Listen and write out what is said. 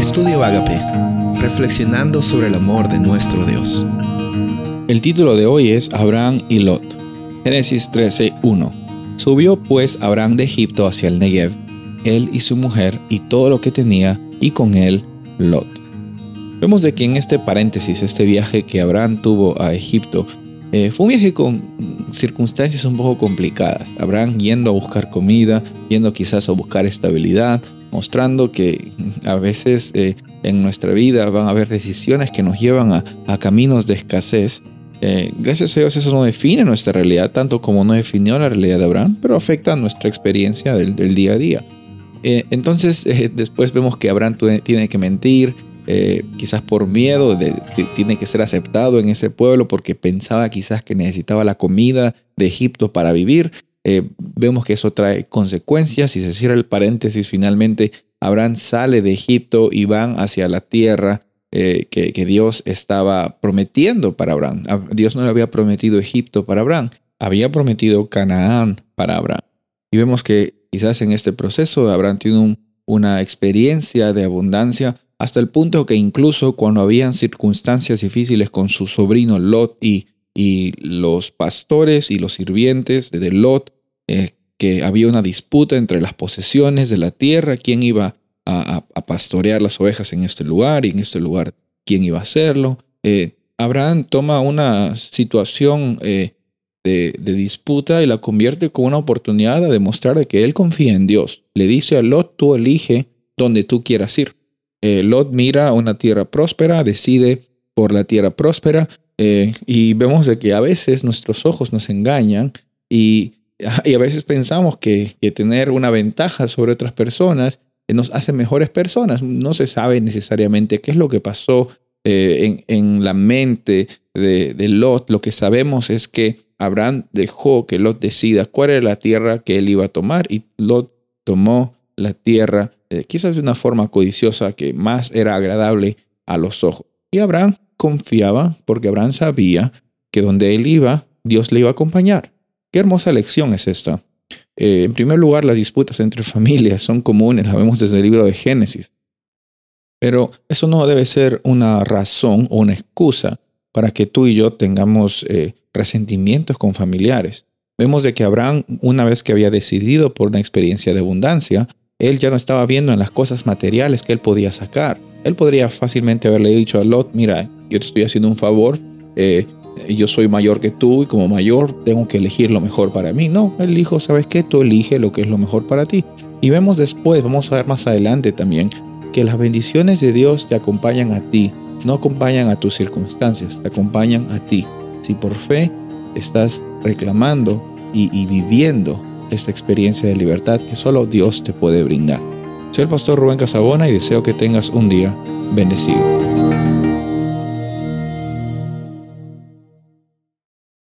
Estudio Agape, reflexionando sobre el amor de nuestro Dios. El título de hoy es Abraham y Lot. Génesis 13:1. Subió pues Abraham de Egipto hacia el Negev, él y su mujer y todo lo que tenía, y con él Lot. Vemos de que en este paréntesis, este viaje que Abraham tuvo a Egipto, eh, fue un viaje con circunstancias un poco complicadas. Abraham yendo a buscar comida, yendo quizás a buscar estabilidad, mostrando que a veces eh, en nuestra vida van a haber decisiones que nos llevan a, caminos de escasez. Eh, gracias a Dios eso no define nuestra realidad tanto como no definió la realidad de Abraham, pero afecta nuestra experiencia del, día a día. entonces después vemos que Abraham tiene que mentir, eh, quizás por miedo, tiene que ser aceptado en ese pueblo porque pensaba quizás que necesitaba la comida de Egipto para vivir. Eh, vemos que eso trae consecuencias. Si se cierra el paréntesis, finalmente Abraham sale de Egipto y van hacia la tierra eh, que, Dios estaba prometiendo para Abraham. Dios no le había prometido Egipto para Abraham, había prometido Canaán para Abraham. Y vemos que quizás en este proceso Abraham tiene una experiencia de abundancia hasta el punto que incluso cuando habían circunstancias difíciles con su sobrino Lot y, y los pastores y los sirvientes de Lot, eh, que había una disputa entre las posesiones de la tierra, quién iba a, pastorear las ovejas en este lugar y en este lugar quién iba a hacerlo. Eh, Abraham toma una situación eh, de, de, disputa y la convierte como una oportunidad de demostrar que él confía en Dios. Le dice a Lot, tú elige donde tú quieras ir. Eh, Lot mira una tierra próspera, decide por la tierra próspera eh, y vemos de que a veces nuestros ojos nos engañan y, y a veces pensamos que, que, tener una ventaja sobre otras personas nos hace mejores personas. No se sabe necesariamente qué es lo que pasó eh, en, en, la mente de, Lot. Lo que sabemos es que Abraham dejó que Lot decida cuál era la tierra que él iba a tomar y Lot tomó la tierra eh, quizás de una forma codiciosa que más era agradable a los ojos. Y Abraham confiaba porque Abraham sabía que donde él iba, Dios le iba a acompañar. Qué hermosa lección es esta. Eh, en primer lugar, las disputas entre familias son comunes, las vemos desde el libro de Génesis. Pero eso no debe ser una razón o una excusa para que tú y yo tengamos eh, resentimientos con familiares. Vemos de que Abraham, una vez que había decidido por una experiencia de abundancia, él ya no estaba viendo en las cosas materiales que él podía sacar. Él podría fácilmente haberle dicho a Lot, mira, yo te estoy haciendo un favor, eh, yo soy mayor que tú y como mayor tengo que elegir lo mejor para mí. No, él dijo, ¿sabes qué? Tú elige lo que es lo mejor para ti. Y vemos después, vamos a ver más adelante también, que las bendiciones de Dios te acompañan a ti, no acompañan a tus circunstancias, te acompañan a ti. Si por fe estás reclamando y, y viviendo esta experiencia de libertad que solo Dios te puede brindar. Soy el pastor Rubén Casabona y deseo que tengas un día bendecido.